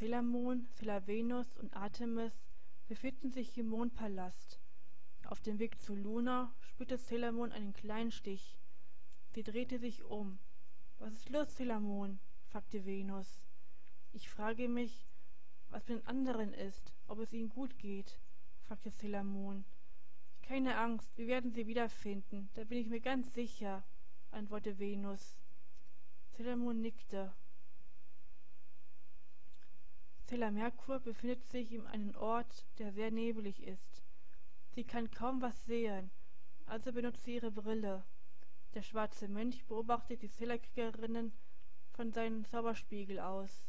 Celamon, Celavenus und Artemis befinden sich im Mondpalast. Auf dem Weg zu Luna spürte Celamon einen kleinen Stich. Sie drehte sich um. Was ist los, Celamon? fragte Venus. Ich frage mich, was mit den anderen ist, ob es ihnen gut geht, fragte Celamon. Keine Angst, wir werden sie wiederfinden, da bin ich mir ganz sicher, antwortete Venus. Celamon nickte. Merkur befindet sich in einem Ort, der sehr nebelig ist. Sie kann kaum was sehen, also benutzt sie ihre Brille. Der schwarze Mönch beobachtet die Zellerkriegerinnen von seinem Zauberspiegel aus.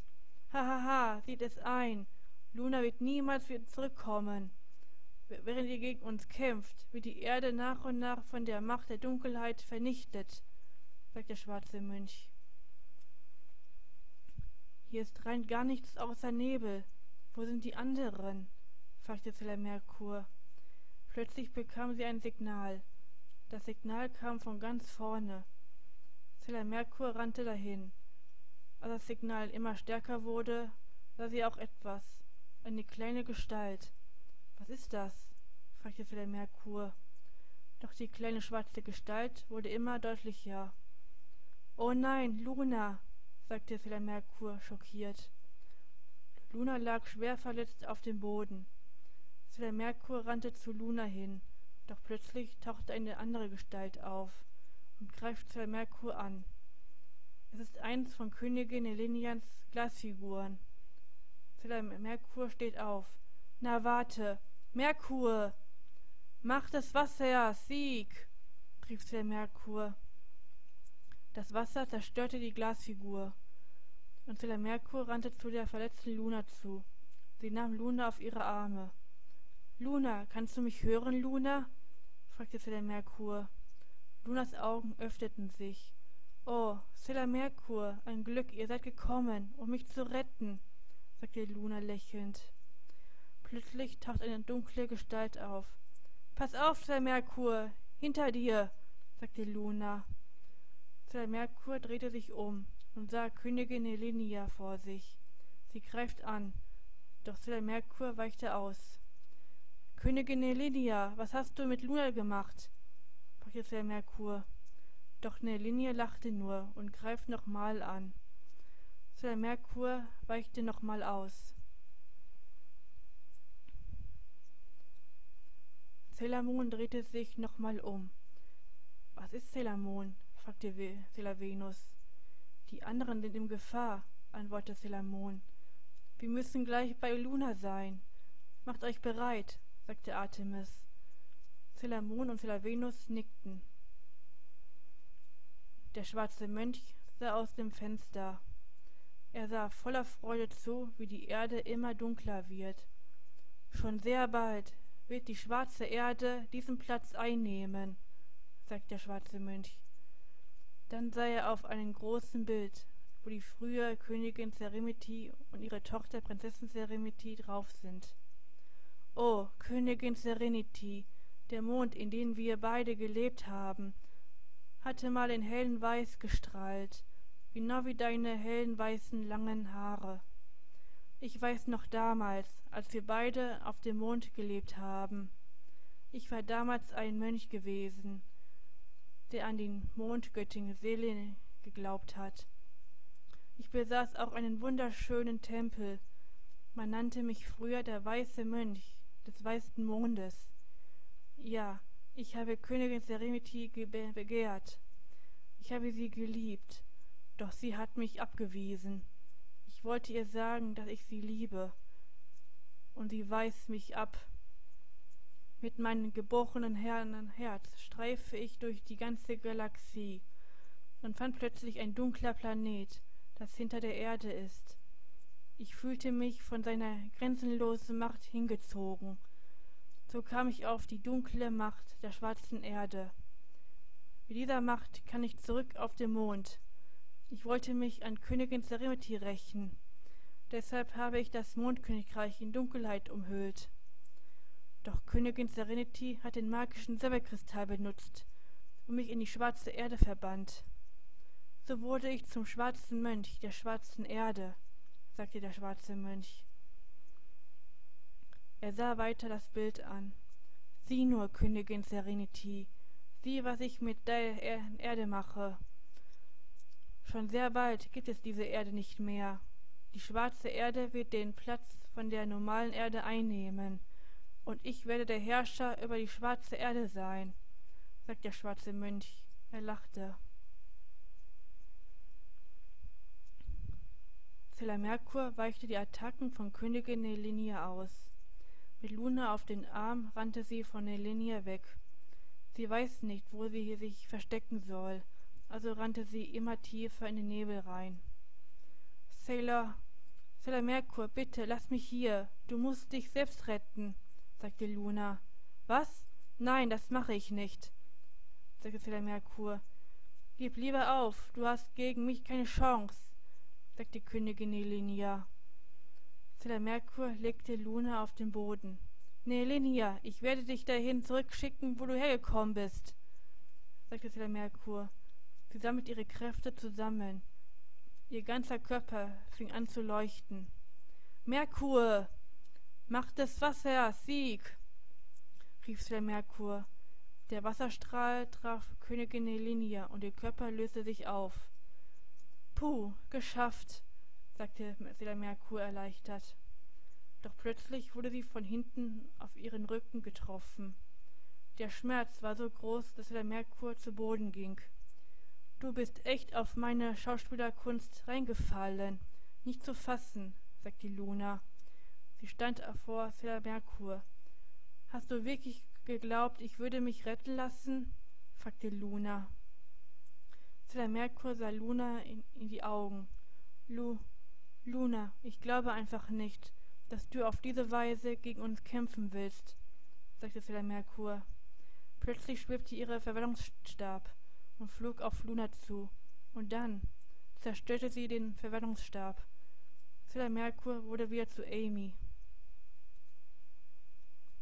Hahaha, ha, ha, sieht es ein. Luna wird niemals wieder zurückkommen. Während ihr gegen uns kämpft, wird die Erde nach und nach von der Macht der Dunkelheit vernichtet, sagt der schwarze Mönch. Hier ist rein gar nichts außer Nebel. Wo sind die anderen? fragte Zella Merkur. Plötzlich bekam sie ein Signal. Das Signal kam von ganz vorne. Zella Merkur rannte dahin. Als das Signal immer stärker wurde, sah sie auch etwas. Eine kleine Gestalt. Was ist das? fragte Zella Merkur. Doch die kleine schwarze Gestalt wurde immer deutlicher. Oh nein, Luna, sagte Fräulein Merkur schockiert. Luna lag schwer verletzt auf dem Boden. Fräulein Merkur rannte zu Luna hin, doch plötzlich tauchte eine andere Gestalt auf und greift Fräulein Merkur an. Es ist eins von Königin Elenians Glasfiguren. Fräulein Merkur steht auf. Na warte, Merkur! Mach das Wasser, Sieg! rief Fräulein Merkur. Das Wasser zerstörte die Glasfigur. Stella Merkur rannte zu der verletzten Luna zu. Sie nahm Luna auf ihre Arme. Luna, kannst du mich hören, Luna? fragte Stella Merkur. Lunas Augen öffneten sich. Oh, Stella Merkur, ein Glück, ihr seid gekommen, um mich zu retten, sagte Luna lächelnd. Plötzlich taucht eine dunkle Gestalt auf. Pass auf, Stella Merkur, hinter dir, sagte Luna. Stella Merkur drehte sich um und sah Königin Helenia vor sich. Sie greift an, doch Merkur weichte aus. Königin Helenia, was hast du mit Luna gemacht? fragte Merkur. Doch Nelinia lachte nur und greift nochmal an. Merkur weichte nochmal aus. Celamon drehte sich nochmal um. Was ist Celamon? fragte Stella Venus. Die anderen sind in Gefahr, antwortete Selamon. Wir müssen gleich bei Luna sein. Macht euch bereit, sagte Artemis. Selamon und Selavenus nickten. Der schwarze Mönch sah aus dem Fenster. Er sah voller Freude zu, wie die Erde immer dunkler wird. Schon sehr bald wird die schwarze Erde diesen Platz einnehmen, sagte der schwarze Mönch. Dann sah er auf einem großen Bild, wo die frühe Königin Seremiti und ihre Tochter Prinzessin Seremiti drauf sind. O Königin Serenity, der Mond, in dem wir beide gelebt haben, hatte mal in hellen Weiß gestrahlt, genau wie deine hellen weißen langen Haare. Ich weiß noch damals, als wir beide auf dem Mond gelebt haben. Ich war damals ein Mönch gewesen, der an die Mondgöttin Selene geglaubt hat. Ich besaß auch einen wunderschönen Tempel. Man nannte mich früher der weiße Mönch des weißen Mondes. Ja, ich habe Königin Seremiti begehrt. Ich habe sie geliebt, doch sie hat mich abgewiesen. Ich wollte ihr sagen, dass ich sie liebe, und sie weist mich ab. Mit meinem gebrochenen Herz streife ich durch die ganze Galaxie und fand plötzlich ein dunkler Planet, das hinter der Erde ist. Ich fühlte mich von seiner grenzenlosen Macht hingezogen. So kam ich auf die dunkle Macht der schwarzen Erde. Mit dieser Macht kann ich zurück auf den Mond. Ich wollte mich an Königin Serenity rächen. Deshalb habe ich das Mondkönigreich in Dunkelheit umhüllt. Doch Königin Serenity hat den magischen Silberkristall benutzt und mich in die schwarze Erde verbannt. So wurde ich zum schwarzen Mönch der schwarzen Erde. sagte der schwarze Mönch. Er sah weiter das Bild an. Sieh nur, Königin Serenity, sieh, was ich mit der Erde mache. Schon sehr bald gibt es diese Erde nicht mehr. Die schwarze Erde wird den Platz von der normalen Erde einnehmen, und ich werde der Herrscher über die schwarze Erde sein, sagte der schwarze Mönch. Er lachte. Zella Merkur weichte die Attacken von Königin Nelinia aus. Mit Luna auf den Arm rannte sie von Nelinia weg. Sie weiß nicht, wo sie sich verstecken soll, also rannte sie immer tiefer in den Nebel rein. Sailor, Sailor Merkur, bitte, lass mich hier. Du musst dich selbst retten, sagte Luna. Was? Nein, das mache ich nicht, sagte Sailor Merkur. Gib lieber auf, du hast gegen mich keine Chance, sagte Königin Elinia. Sailor Merkur legte Luna auf den Boden. Nelinia, ich werde dich dahin zurückschicken, wo du hergekommen bist, sagte Sailor Merkur. Sie sammelte ihre Kräfte zusammen. Ihr ganzer Körper fing an zu leuchten. Merkur! Macht des Wassers, Sieg! rief der Merkur. Der Wasserstrahl traf Königin Elinia und ihr Körper löste sich auf. Puh, geschafft, sagte Sailor Merkur erleichtert. Doch plötzlich wurde sie von hinten auf ihren Rücken getroffen. Der Schmerz war so groß, dass Sailor Merkur zu Boden ging. Du bist echt auf meine Schauspielerkunst reingefallen. Nicht zu fassen, sagte Luna. Sie stand vor Merkur. Hast du wirklich geglaubt, ich würde mich retten lassen? fragte Luna. Merkur sah Luna in, die Augen. Lu, Luna, ich glaube einfach nicht, dass du auf diese Weise gegen uns kämpfen willst, sagte Merkur. Plötzlich schwebte ihre Verwandlungsstab und flog auf Luna zu. Und dann zerstörte sie den Verwandlungsstab. Sailor Merkur wurde wieder zu Amy.